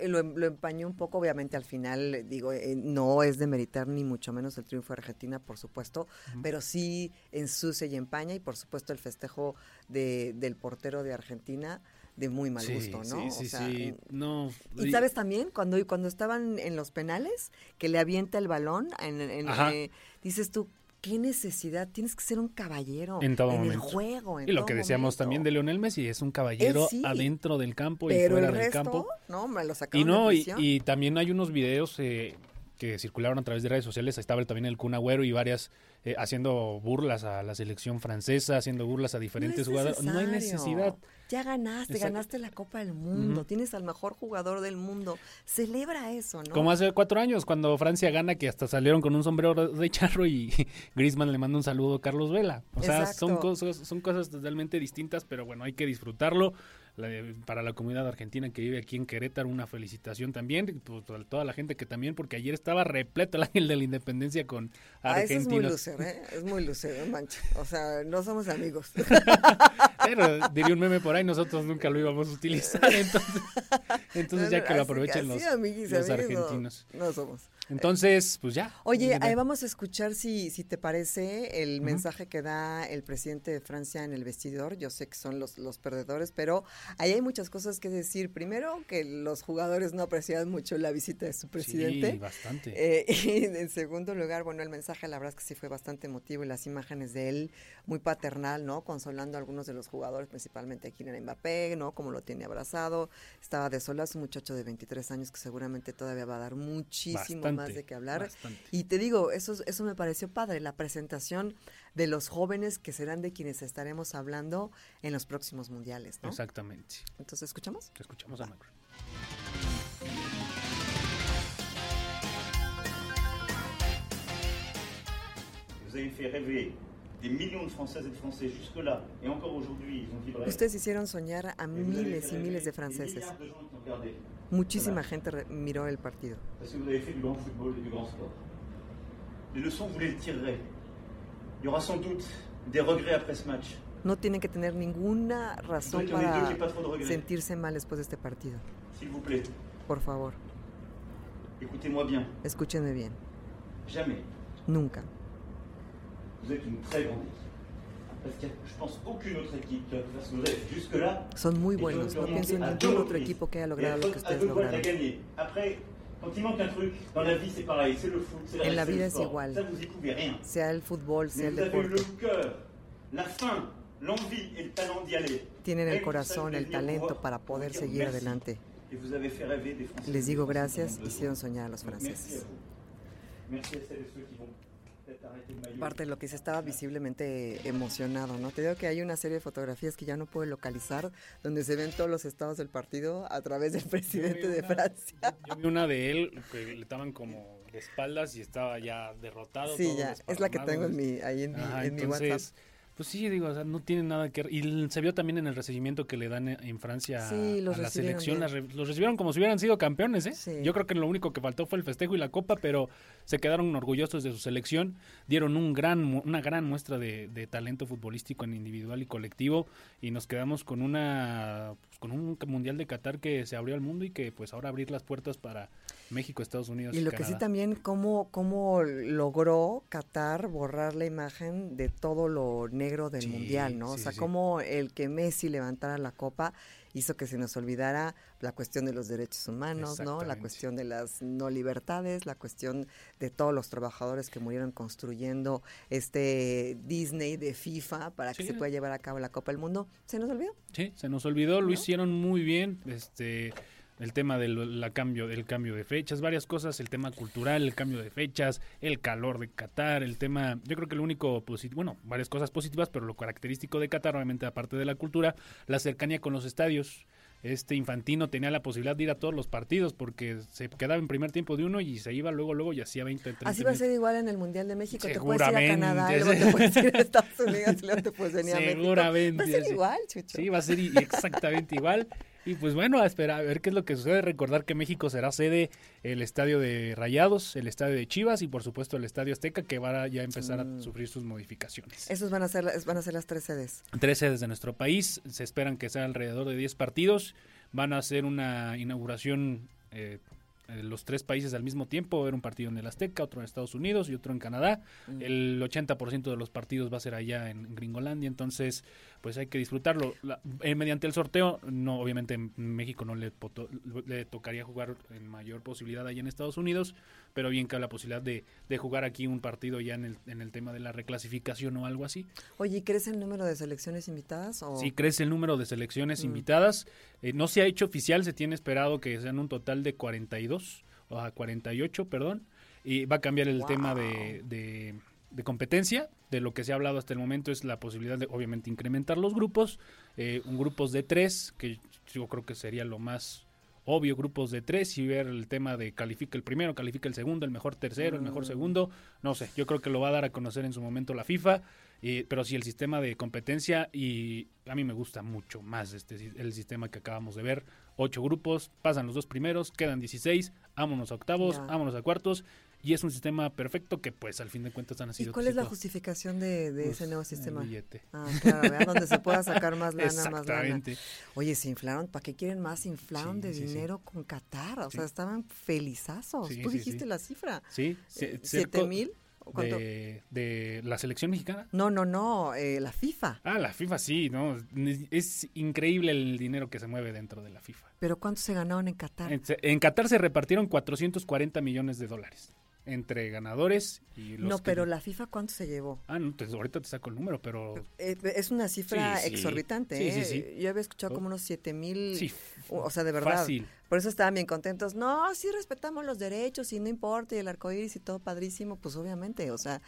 [SPEAKER 1] eh, lo, lo empañó un poco, obviamente al final, digo, eh, no es de meritar ni mucho menos el triunfo de Argentina, por supuesto,
[SPEAKER 12] Ujú.
[SPEAKER 1] pero sí ensucia y empaña y por supuesto el festejo de, del portero de Argentina de muy mal
[SPEAKER 12] Sí,
[SPEAKER 1] gusto, ¿no?
[SPEAKER 12] sí,
[SPEAKER 1] O
[SPEAKER 12] sí,
[SPEAKER 1] sea,
[SPEAKER 12] sí. No,
[SPEAKER 1] Y sabes también, cuando, cuando estaban en los penales, que le avienta el balón, en, eh, dices tú, ¿Qué necesidad? Tienes que ser un caballero
[SPEAKER 12] En todo
[SPEAKER 1] el
[SPEAKER 12] momento.
[SPEAKER 1] juego. en
[SPEAKER 12] y lo
[SPEAKER 1] todo
[SPEAKER 12] que decíamos
[SPEAKER 1] momento.
[SPEAKER 12] también de Leonel Messi, es un caballero
[SPEAKER 1] sí,
[SPEAKER 12] adentro del campo y fuera
[SPEAKER 1] el
[SPEAKER 12] del
[SPEAKER 1] resto,
[SPEAKER 12] campo.
[SPEAKER 1] no, me lo
[SPEAKER 12] Y
[SPEAKER 1] sacaron
[SPEAKER 12] no,
[SPEAKER 1] de
[SPEAKER 12] y,
[SPEAKER 1] prisión.
[SPEAKER 12] y también hay unos videos eh, que circularon a través de redes sociales. Ahí estaba también el Kun Agüero y varias eh, haciendo burlas a la selección francesa, haciendo burlas a diferentes jugadores. No hay necesidad.
[SPEAKER 1] Ya ganaste,
[SPEAKER 12] Exacto.
[SPEAKER 1] ganaste la Copa del Mundo, tienes al mejor jugador del mundo. Celebra eso, ¿no?
[SPEAKER 12] Como hace cuatro años, cuando Francia gana, que hasta salieron con un sombrero de charro y <laughs> Griezmann le manda un saludo a Carlos Vela. O sea, son cosas, son cosas totalmente distintas, pero bueno, hay que disfrutarlo. La- para la comunidad argentina que vive aquí en Querétaro, una felicitación también. pues, a toda la gente que también, porque ayer estaba repleto el ángel de la independencia con
[SPEAKER 1] Ah, eso es muy
[SPEAKER 12] argentinos.
[SPEAKER 1] lucer, ¿eh? Es muy lucer, no manches. O sea, no somos amigos. <laughs>
[SPEAKER 12] Pero diría un meme por ahí, nosotros nunca lo íbamos a utilizar. Entonces, entonces ya que lo aprovechen
[SPEAKER 1] así,
[SPEAKER 12] los,
[SPEAKER 1] amiguis,
[SPEAKER 12] los
[SPEAKER 1] amiguis, no-
[SPEAKER 12] argentinos.
[SPEAKER 1] No, somos.
[SPEAKER 12] Entonces, pues ya.
[SPEAKER 1] Oye, ahí vamos a escuchar si, si te parece el mensaje que da el presidente de Francia en el vestidor. Yo sé que son los, los perdedores, pero ahí hay muchas cosas que decir. Primero, que los jugadores no apreciaban mucho la visita de su presidente.
[SPEAKER 12] Sí, bastante.
[SPEAKER 1] Eh, <laughs> y en segundo lugar, bueno, el mensaje la verdad es que sí fue bastante emotivo y las imágenes de él muy paternal, ¿no? Consolando a algunos de los jugadores, principalmente a Kylian Mbappé, ¿no? Como lo tiene abrazado. Estaba desolado, es un muchacho de 23 años que seguramente todavía va a dar muchísimo más de qué hablar.
[SPEAKER 12] bastante.
[SPEAKER 1] Y te digo, eso, es- eso me pareció padre, la presentación de los jóvenes que serán de quienes estaremos hablando en los próximos mundiales, ¿no?
[SPEAKER 12] Exactamente.
[SPEAKER 1] Entonces, ¿escuchamos?
[SPEAKER 12] Escuchamos a Macron.
[SPEAKER 13] Vous avez fait rêver
[SPEAKER 1] Ustedes hicieron soñar a miles y miles de franceses. Muchísima gente miró el partido. No tienen que tener ninguna razón para sentirse mal después de este partido. Por favor, escúchenme bien. Nunca. Son muy buenos. No pienso en ningún otro equipo que haya logrado lo que ustedes lograron. En la vida es igual. Sea el fútbol, sea el deporte. Tienen el corazón, el talento para poder seguir adelante. Les digo gracias hicieron soñar a los franceses.
[SPEAKER 13] Merci à celles et ceux qui vont peut-être arrêter le maillot.
[SPEAKER 1] Parte de lo que se estaba visiblemente emocionado, ¿no? Te digo que hay una serie de fotografías que ya no puedo localizar, donde se ven todos los estados del partido a través del presidente de Francia.
[SPEAKER 12] Yo vi una de él que le estaban como de espaldas y estaba ya derrotado.
[SPEAKER 1] Sí, ya, es la que tengo en mi, ahí en mi, en mi WhatsApp.
[SPEAKER 12] Pues sí, digo, o sea, no tiene nada que. Y se vio también en el recibimiento que le dan en- Francia
[SPEAKER 1] Sí,
[SPEAKER 12] a la selección. las re- los recibieron como si hubieran sido campeones, ¿eh?
[SPEAKER 1] Sí.
[SPEAKER 12] Yo creo que lo único que faltó fue el festejo y la copa, pero se quedaron orgullosos de su selección. Dieron un gran, una gran muestra de, de talento futbolístico en individual y colectivo. Y nos quedamos con una pues, con un mundial de Qatar que se abrió al mundo y que pues ahora abrir las puertas para México, Estados Unidos.
[SPEAKER 1] Y lo que sí también, cómo, cómo logró Qatar borrar la imagen de todo lo negro del
[SPEAKER 12] Sí,
[SPEAKER 1] Mundial, ¿no? o sea,
[SPEAKER 12] sí.
[SPEAKER 1] cómo el que Messi levantara la copa hizo que se nos olvidara la cuestión de los derechos humanos, ¿no? La cuestión de las no libertades, la cuestión de todos los trabajadores que murieron construyendo este Disney de FIFA para que se pueda llevar a cabo la Copa del Mundo. ¿Se nos olvidó?
[SPEAKER 12] Sí, se nos olvidó, lo hicieron muy bien, este el tema del la cambio del cambio de fechas, varias cosas, el tema cultural, el cambio de fechas, el calor de Qatar, el tema, yo creo que lo único positivo, bueno, varias cosas positivas, pero lo característico de Qatar, obviamente aparte de la cultura, la cercanía con los estadios. Este Infantino tenía la posibilidad de ir a todos los partidos porque se quedaba en primer tiempo de uno y se iba luego luego y hacía 20 30
[SPEAKER 1] Así va a ser igual en el Mundial de México. Te puedes ir a. Canadá, luego te puedes ir a <laughs> Estados Unidos luego te puedes venir a México.
[SPEAKER 12] Seguramente.
[SPEAKER 1] Va a ser igual, Chucho.
[SPEAKER 12] Sí, va a ser exactamente igual. Y pues bueno, a esperar a ver qué es lo que sucede. Recordar que México será sede el estadio de Rayados, el estadio de Chivas y por supuesto el estadio Azteca que va a ya empezar
[SPEAKER 1] Mm.
[SPEAKER 12] a sufrir sus modificaciones.
[SPEAKER 1] Esos van a ser las- van a ser las tres sedes.
[SPEAKER 12] Tres sedes de nuestro país, se esperan que sea alrededor de 10 partidos. Van a hacer una inauguración eh, eh, los tres países al mismo tiempo. Va a haber un partido en el Azteca, otro en Estados Unidos y otro en Canadá.
[SPEAKER 1] Mm.
[SPEAKER 12] El 80% de los partidos va a ser allá en Gringolandia, entonces pues hay que disfrutarlo. La- eh, mediante el sorteo, no, obviamente en México no le, poto- le tocaría jugar en mayor posibilidad allá en Estados Unidos, pero bien cabe la posibilidad de, de jugar aquí un partido ya en el, en el tema de la reclasificación o algo así.
[SPEAKER 1] Oye, ¿y ¿crees el número de selecciones invitadas? O...
[SPEAKER 12] Sí, crece el número de selecciones
[SPEAKER 1] Mm.
[SPEAKER 12] invitadas. Eh, no se ha hecho oficial, se tiene esperado que sean un total de 42, o a 48, perdón. Y va a cambiar el
[SPEAKER 1] Wow.
[SPEAKER 12] tema de, de- de competencia. De lo que se ha hablado hasta el momento es la posibilidad de, obviamente, incrementar los grupos. Eh, un grupos de tres, que yo creo que sería lo más obvio, grupos de tres, y ver el tema de califica el primero, califica el segundo, el mejor tercero, el mejor
[SPEAKER 1] Mm.
[SPEAKER 12] segundo. No sé, yo creo que lo va a dar a conocer en su momento la FIFA. Eh, pero sí el sistema de competencia y a mí me gusta mucho más este el sistema que acabamos de ver ocho grupos pasan los dos primeros quedan 16 vámonos a octavos
[SPEAKER 1] Ya.
[SPEAKER 12] vámonos a cuartos y es un sistema perfecto que pues al fin de cuentas han
[SPEAKER 1] ¿Y
[SPEAKER 12] sido
[SPEAKER 1] cuál es la justificación de, de ese
[SPEAKER 12] Pues,
[SPEAKER 1] nuevo
[SPEAKER 12] el
[SPEAKER 1] sistema?
[SPEAKER 12] billete.
[SPEAKER 1] Ah, claro, ¿verdad? donde se pueda sacar más lana, más lana.
[SPEAKER 12] Exactamente.
[SPEAKER 1] Oye, se inflaron, ¿para qué quieren más? Se inflaron
[SPEAKER 12] Sí,
[SPEAKER 1] de
[SPEAKER 12] sí, sí.
[SPEAKER 1] dinero con Qatar, o sea, estaban felizazos. Tú dijiste la cifra.
[SPEAKER 12] sí
[SPEAKER 1] Eh, ¿Siete mil?
[SPEAKER 12] De, de la selección mexicana
[SPEAKER 1] No, no, no, eh, la FIFA.
[SPEAKER 12] ah la FIFA sí no es increíble el dinero que se mueve dentro de la FIFA
[SPEAKER 1] ¿Pero cuánto se ganaron en Qatar?
[SPEAKER 12] en, en Qatar se repartieron 440 millones de dólares entre ganadores y los
[SPEAKER 1] no,
[SPEAKER 12] que-
[SPEAKER 1] pero la FIFA, ¿cuánto se llevó?
[SPEAKER 12] Ah, no, te- ahorita te saco el número, pero...
[SPEAKER 1] Eh, es una cifra
[SPEAKER 12] Sí, sí.
[SPEAKER 1] exorbitante,
[SPEAKER 12] Sí,
[SPEAKER 1] ¿eh?
[SPEAKER 12] sí, sí.
[SPEAKER 1] Yo había escuchado como unos 7 mil,
[SPEAKER 12] Sí,
[SPEAKER 1] o sea, de verdad.
[SPEAKER 12] fácil.
[SPEAKER 1] Por eso estaban bien contentos. No, sí respetamos los derechos y no importa, y el arcoíris y todo padrísimo, pues obviamente, o sea,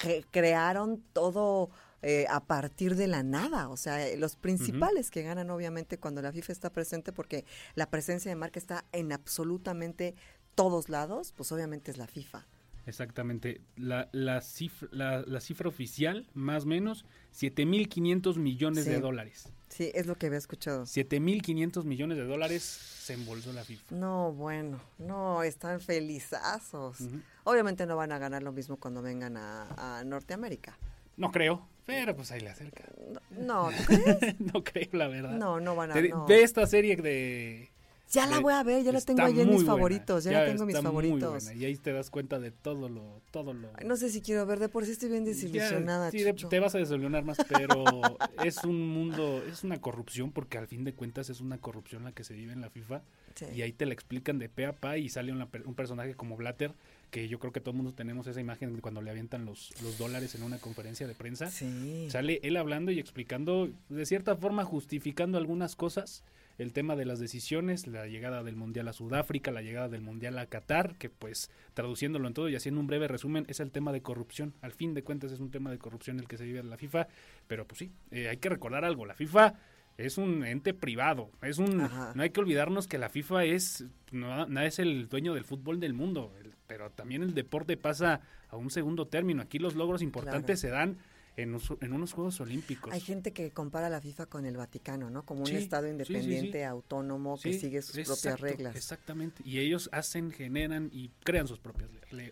[SPEAKER 1] cre- crearon todo eh, a partir de la nada, o sea, eh, los principales que ganan obviamente cuando la FIFA está presente, porque la presencia de marca está en absolutamente todos lados, pues obviamente es la FIFA.
[SPEAKER 12] Exactamente. La, la, cifra, la, la cifra oficial, más o menos, 7.500 millones
[SPEAKER 1] Sí.
[SPEAKER 12] de dólares.
[SPEAKER 1] Sí, es lo que había escuchado.
[SPEAKER 12] 7.500 millones de dólares se embolsó la FIFA.
[SPEAKER 1] No, bueno, no, están felizazos. Obviamente no van a ganar lo mismo cuando vengan a, a Norteamérica.
[SPEAKER 12] No creo, pero pues ahí le acerca.
[SPEAKER 1] No, ¿tú crees? <laughs>
[SPEAKER 12] no creo, la verdad.
[SPEAKER 1] No, no van a-
[SPEAKER 12] Te-
[SPEAKER 1] no.
[SPEAKER 12] Ve esta serie de...
[SPEAKER 1] Ya la voy a ver, ya la tengo ahí en mis
[SPEAKER 12] buena,
[SPEAKER 1] favoritos, ya la tengo en mis favoritos.
[SPEAKER 12] buena, y ahí te das cuenta de todo lo... Todo lo
[SPEAKER 1] Ay, no sé si quiero ver, de por sí estoy bien desilusionada.
[SPEAKER 12] Ya, sí,
[SPEAKER 1] Chucho.
[SPEAKER 12] te vas a desilusionar más, pero <laughs> es un mundo, es una corrupción, porque al fin de cuentas es una corrupción la que se vive en la FIFA.
[SPEAKER 1] Sí.
[SPEAKER 12] Y ahí te la explican de pe a pa y sale una un personaje como Blatter, que yo creo que todo el mundo tenemos esa imagen de cuando le avientan los, los dólares en una conferencia de prensa.
[SPEAKER 1] Sí.
[SPEAKER 12] Sale él hablando y explicando, de cierta forma justificando algunas cosas. El tema de las decisiones, la llegada del Mundial a Sudáfrica, la llegada del Mundial a Qatar, que pues traduciéndolo en todo y haciendo un breve resumen, es el tema de corrupción. Al fin de cuentas es un tema de corrupción el que se vive en la FIFA, pero pues sí, eh, hay que recordar algo, la FIFA es un ente privado, es un
[SPEAKER 1] Ajá.
[SPEAKER 12] no hay que olvidarnos que la FIFA es no, no es el dueño del fútbol del mundo, el- pero también el deporte pasa a un segundo término. Aquí los logros importantes se dan en, en unos Juegos Olímpicos.
[SPEAKER 1] Hay gente que compara la FIFA con el Vaticano, ¿no? Como un
[SPEAKER 12] Sí,
[SPEAKER 1] estado
[SPEAKER 12] sí, sí, sí.
[SPEAKER 1] independiente, autónomo, que sigue sus propias
[SPEAKER 12] exacto,
[SPEAKER 1] reglas.
[SPEAKER 12] Exactamente. Y ellos hacen, generan y crean sus propias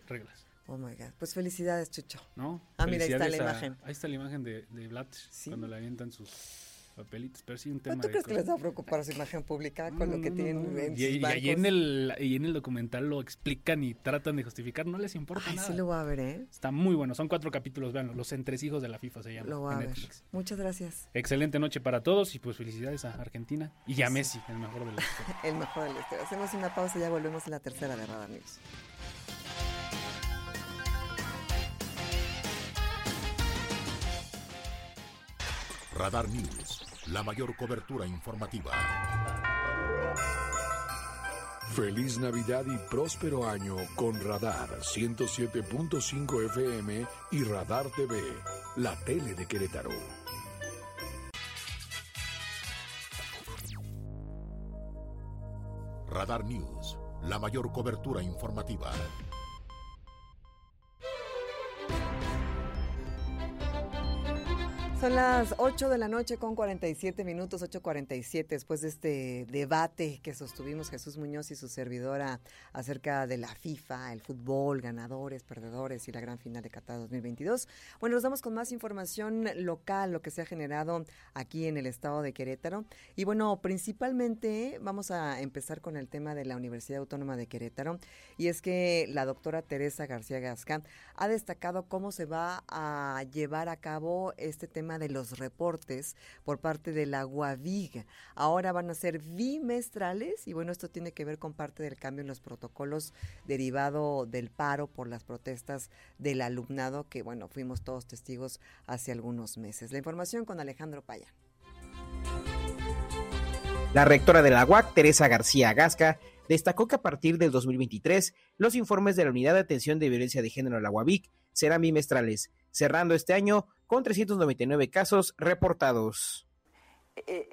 [SPEAKER 12] reglas.
[SPEAKER 1] Oh my God. Pues felicidades, Chucho.
[SPEAKER 12] ¿no?
[SPEAKER 1] Ah, mira, ahí está la
[SPEAKER 12] a-
[SPEAKER 1] imagen.
[SPEAKER 12] ahí está la imagen de, de Blatter cuando le avientan sus papelitos. Pero sí, un tema
[SPEAKER 1] ¿Pero ¿Tú
[SPEAKER 12] de
[SPEAKER 1] crees que
[SPEAKER 12] cosas.
[SPEAKER 1] les va a preocupar su imagen pública con lo que tienen en
[SPEAKER 12] Y,
[SPEAKER 1] sus
[SPEAKER 12] y ahí en el, y en el documental lo explican y tratan de justificar, no les importa
[SPEAKER 1] Ay,
[SPEAKER 12] nada.
[SPEAKER 1] sí lo voy a ver, ¿eh?
[SPEAKER 12] Está muy bueno, son cuatro capítulos, vean, los entresijos de la FIFA se llama
[SPEAKER 1] Lo voy a ver. Muchas gracias.
[SPEAKER 12] Excelente noche para todos y pues felicidades a Argentina y a Messi, el mejor de la <laughs> historia.
[SPEAKER 1] El mejor de la historia. Hacemos una pausa y ya volvemos en la tercera de Radar News.
[SPEAKER 2] Radar News, la mayor cobertura informativa.
[SPEAKER 11] Feliz Navidad y próspero año con Radar 107.5 FM y Radar TV, la tele de Querétaro.
[SPEAKER 2] Radar News, la mayor cobertura informativa.
[SPEAKER 1] Son las 8 de la noche con 47 minutos, 8.47, después de este debate que sostuvimos Jesús Muñoz y su servidora acerca de la FIFA, el fútbol, ganadores, perdedores y la gran final de Qatar 2022. Bueno, nos damos con más información local, lo que se ha generado aquí en el estado de Querétaro. Y bueno, principalmente vamos a empezar con el tema de la Universidad Autónoma de Querétaro. Y es que la doctora Teresa García Gasca ha destacado cómo se va a llevar a cabo este tema de los reportes por parte de la. Ahora van a ser bimestrales y bueno, esto tiene que ver con parte del cambio en los protocolos derivado del paro por las protestas del alumnado que bueno, fuimos todos testigos hace algunos meses. La información con Alejandro Paya.
[SPEAKER 14] La rectora de la UAC, Teresa García Gasca, destacó que a partir del 2023 los informes de la Unidad de Atención de Violencia de Género, la UAVIC, serán bimestrales, cerrando este año con 399 casos reportados.
[SPEAKER 15] Eh,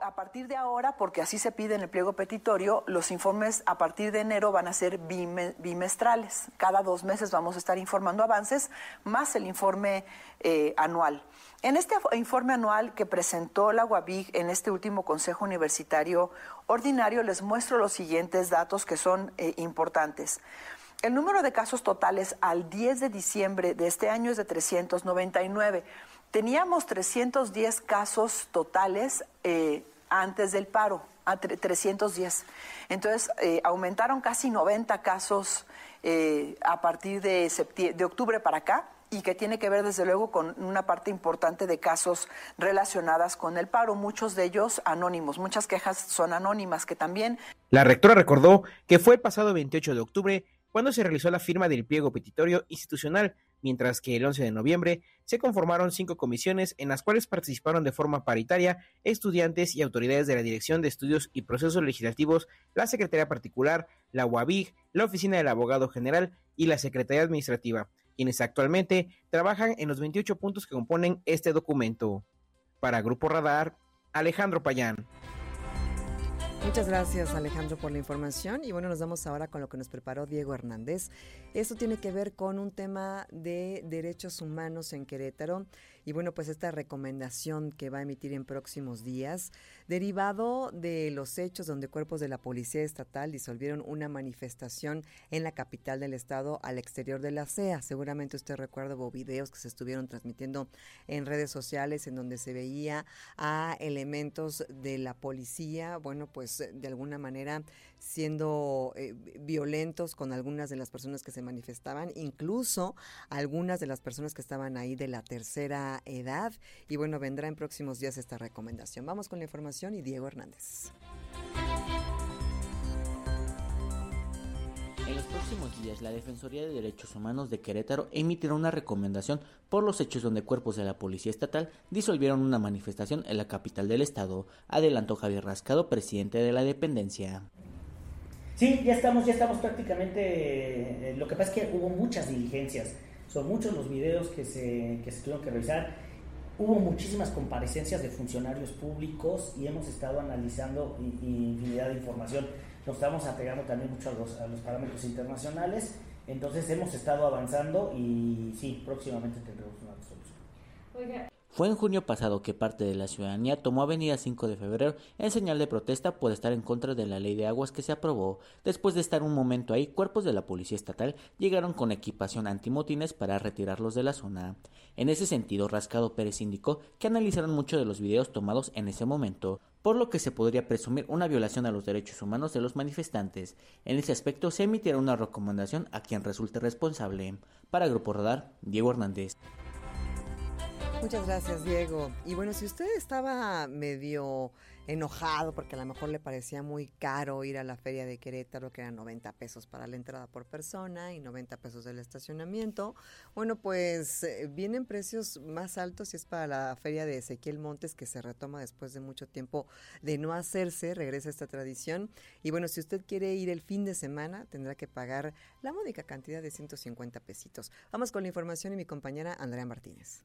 [SPEAKER 15] a, partir de ahora, porque así se pide en el pliego petitorio, los informes a partir de enero van a ser bimestrales. Cada dos meses vamos a estar informando avances, más el informe eh, anual. En este informe anual que presentó la UABIG en este último Consejo Universitario Ordinario, les muestro los siguientes datos que son eh, importantes. El número de casos totales al 10 de diciembre de este año es de 399. Teníamos 310 casos totales eh, antes del paro, a 310. Entonces, eh, aumentaron casi 90 casos eh, a partir de, de octubre para acá y que tiene que ver desde luego con una parte importante de casos relacionadas con el paro, muchos de ellos anónimos, muchas quejas son anónimas que también...
[SPEAKER 14] La rectora recordó que fue el pasado 28 de octubre cuando se realizó la firma del pliego petitorio institucional, mientras que el 11 de noviembre se conformaron cinco comisiones en las cuales participaron de forma paritaria estudiantes y autoridades de la Dirección de Estudios y Procesos Legislativos, la Secretaría Particular, la UABIG, la Oficina del Abogado General y la Secretaría Administrativa, quienes actualmente trabajan en los 28 puntos que componen este documento. Para Grupo Radar, Alejandro Payán.
[SPEAKER 1] Muchas gracias Alejandro por la información y bueno, nos vamos ahora con lo que nos preparó Diego Hernández. Esto tiene que ver con un tema de derechos humanos en Querétaro y bueno, pues esta recomendación que va a emitir en próximos días, derivado de los hechos donde cuerpos de la Policía Estatal disolvieron una manifestación en la capital del estado al exterior de la CEA. Seguramente usted recuerda, hubo videos que se estuvieron transmitiendo en redes sociales en donde se veía a elementos de la policía, bueno, pues de alguna manera siendo eh, violentos con algunas de las personas que se manifestaban, incluso algunas de las personas que estaban ahí de la tercera edad. Y bueno, vendrá en próximos días esta recomendación. Vamos con la información y Diego Hernández.
[SPEAKER 16] En los próximos días, la Defensoría de Derechos Humanos de Querétaro emitirá una recomendación por los hechos donde cuerpos de la Policía Estatal disolvieron una manifestación en la capital del estado, adelantó Javier Rascado, presidente de la dependencia.
[SPEAKER 17] Sí, ya estamos, ya estamos prácticamente. Eh, lo que pasa es que hubo muchas diligencias. Son muchos los videos que se, que se tuvieron que revisar. Hubo muchísimas comparecencias de funcionarios públicos y hemos estado analizando infinidad de información. Nos estamos apegando también mucho a los, a los parámetros internacionales. Entonces hemos estado avanzando y sí, próximamente tendremos una resolución.
[SPEAKER 16] Oiga, fue en junio pasado que parte de la ciudadanía tomó Avenida 5 de febrero en señal de protesta por estar en contra de la ley de aguas que se aprobó. Después de estar un momento ahí, cuerpos de la policía estatal llegaron con equipación antimotines para retirarlos de la zona. En ese sentido, Rascado Pérez indicó que analizaron mucho de los videos tomados en ese momento, por lo que se podría presumir una violación a los derechos humanos de los manifestantes. En ese aspecto se emitirá una recomendación a quien resulte responsable. Para Grupo Radar, Diego Hernández.
[SPEAKER 1] Muchas gracias, Diego. Y bueno, si usted estaba medio enojado porque a lo mejor le parecía muy caro ir a la feria de Querétaro, que eran 90 pesos para la entrada por persona y 90 pesos del estacionamiento, bueno, pues eh, vienen precios más altos y es para la feria de Ezequiel Montes que se retoma después de mucho tiempo de no hacerse, regresa esta tradición. Y bueno, si usted quiere ir el fin de semana, tendrá que pagar la módica cantidad de 150 pesitos. Vamos con la información y mi compañera Andrea Martínez.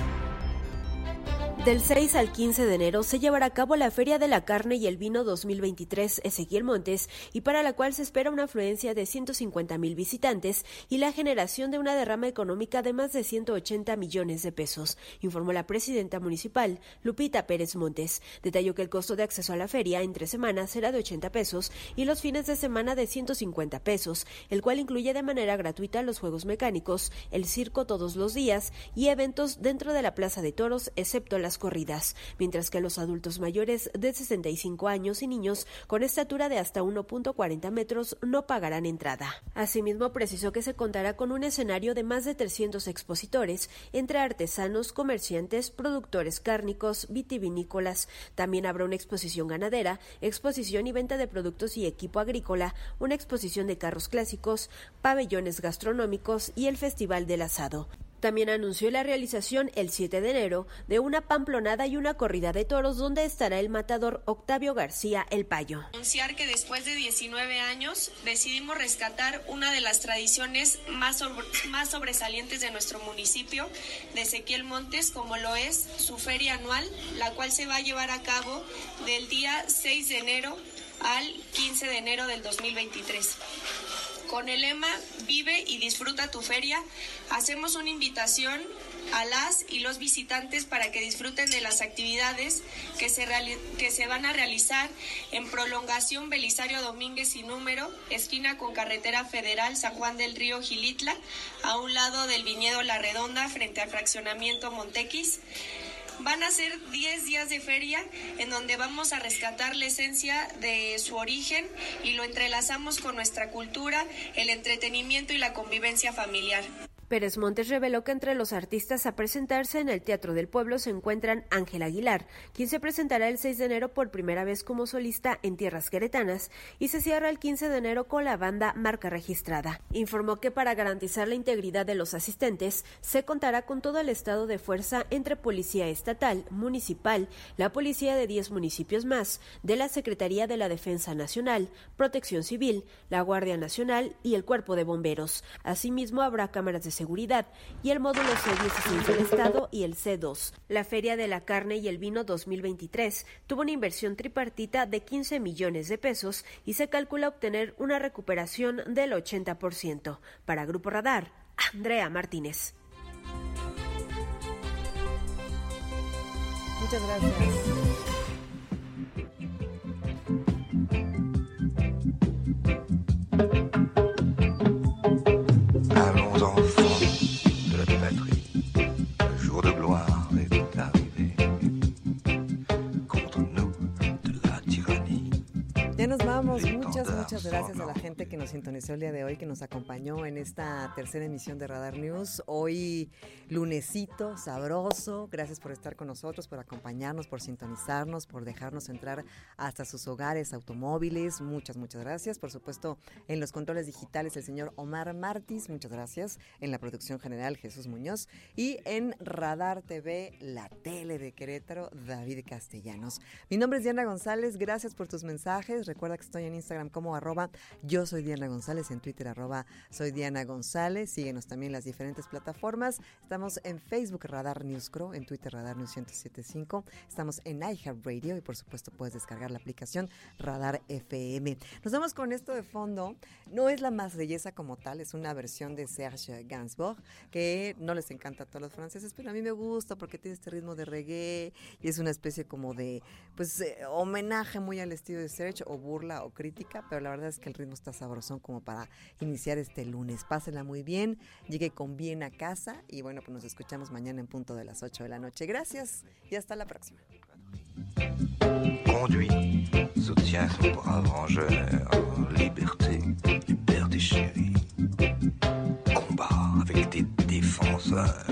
[SPEAKER 18] Del 6 al 15 de enero se llevará a cabo la Feria de la Carne y el Vino 2023 Ezequiel Montes y para la cual se espera una afluencia de 150 mil visitantes y la generación de una derrama económica de más de 180 millones de pesos, informó la presidenta municipal, Lupita Pérez Montes. Detalló que el costo de acceso a la feria entre semanas será de 80 pesos y los fines de semana de 150 pesos, el cual incluye de manera gratuita los juegos mecánicos, el circo todos los días y eventos dentro de la Plaza de Toros, excepto las corridas, mientras que los adultos mayores de 65 años y niños con estatura de hasta 1.40 metros no pagarán entrada. Asimismo, precisó que se contará con un escenario de más de 300 expositores, entre artesanos, comerciantes, productores cárnicos, vitivinícolas. También habrá una exposición ganadera, exposición y venta de productos y equipo agrícola, una exposición de carros clásicos, pabellones gastronómicos y el Festival del Asado. También anunció la realización el 7 de enero de una pamplonada y una corrida de toros donde estará el matador Octavio García El Payo.
[SPEAKER 19] Anunciar que después de 19 años decidimos rescatar una de las tradiciones más, más sobresalientes de nuestro municipio, de Ezequiel Montes, como lo es su feria anual, la cual se va a llevar a cabo del día 6 de enero al 15 de enero del 2023. Con el lema Vive y disfruta tu feria, hacemos una invitación a las y los visitantes para que disfruten de las actividades que se, que se van a realizar en prolongación Belisario Domínguez y número, esquina con carretera federal San Juan del Río Gilitla, a un lado del viñedo La Redonda frente al fraccionamiento Montequis. Van a ser 10 días de feria en donde vamos a rescatar la esencia de su origen y lo entrelazamos con nuestra cultura, el entretenimiento y la convivencia familiar.
[SPEAKER 18] Pérez Montes reveló que entre los artistas a presentarse en el Teatro del Pueblo se encuentran Ángel Aguilar, quien se presentará el 6 de enero por primera vez como solista en tierras queretanas y se cierra el 15 de enero con la banda Marca Registrada. Informó que para garantizar la integridad de los asistentes se contará con todo el estado de fuerza entre Policía Estatal, Municipal, la Policía de 10 municipios más, de la Secretaría de la Defensa Nacional, Protección Civil, la Guardia Nacional y el Cuerpo de Bomberos. Asimismo, habrá cámaras de y el módulo C16 del Estado y el C2. La Feria de la Carne y el Vino 2023 tuvo una inversión tripartita de 15 millones de pesos y se calcula obtener una recuperación del 80%. Para Grupo Radar, Andrea Martínez.
[SPEAKER 1] Muchas gracias. Ya nos vamos. Muchas, muchas gracias a la gente que nos sintonizó el día de hoy, que nos acompañó en esta tercera emisión de Radar News. Hoy, lunesito, sabroso. Gracias por estar con nosotros, por acompañarnos, por sintonizarnos, por dejarnos entrar hasta sus hogares, automóviles. Muchas, muchas gracias. Por supuesto, en los controles digitales, el señor Omar Martis. Muchas gracias. En la producción general, Jesús Muñoz. Y en Radar TV, la tele de Querétaro, David Castellanos. Mi nombre es Diana González. Gracias por tus mensajes. Recuerda que estoy en Instagram como arroba yo soy Diana González, en Twitter arroba soy Diana González. Síguenos también las diferentes plataformas. Estamos en Facebook Radar News Crow, en Twitter Radar News 1075. Estamos en iHeartRadio y por supuesto puedes descargar la aplicación Radar FM. Nos vamos con esto de fondo. No es la más belleza como tal, es una versión de Serge Gainsbourg que no les encanta a todos los franceses, pero a mí me gusta porque tiene este ritmo de reggae y es una especie como de pues eh, homenaje muy al estilo de Serge o burla o crítica, pero la verdad es que el ritmo está sabrosón como para iniciar este lunes. Pásenla muy bien, llegue con bien a casa y bueno, pues nos escuchamos mañana en punto de las 8 de la noche. Gracias y hasta la próxima.
[SPEAKER 20] Conduit, son. Liberté, liberté chérie. Combat avec des défenseurs.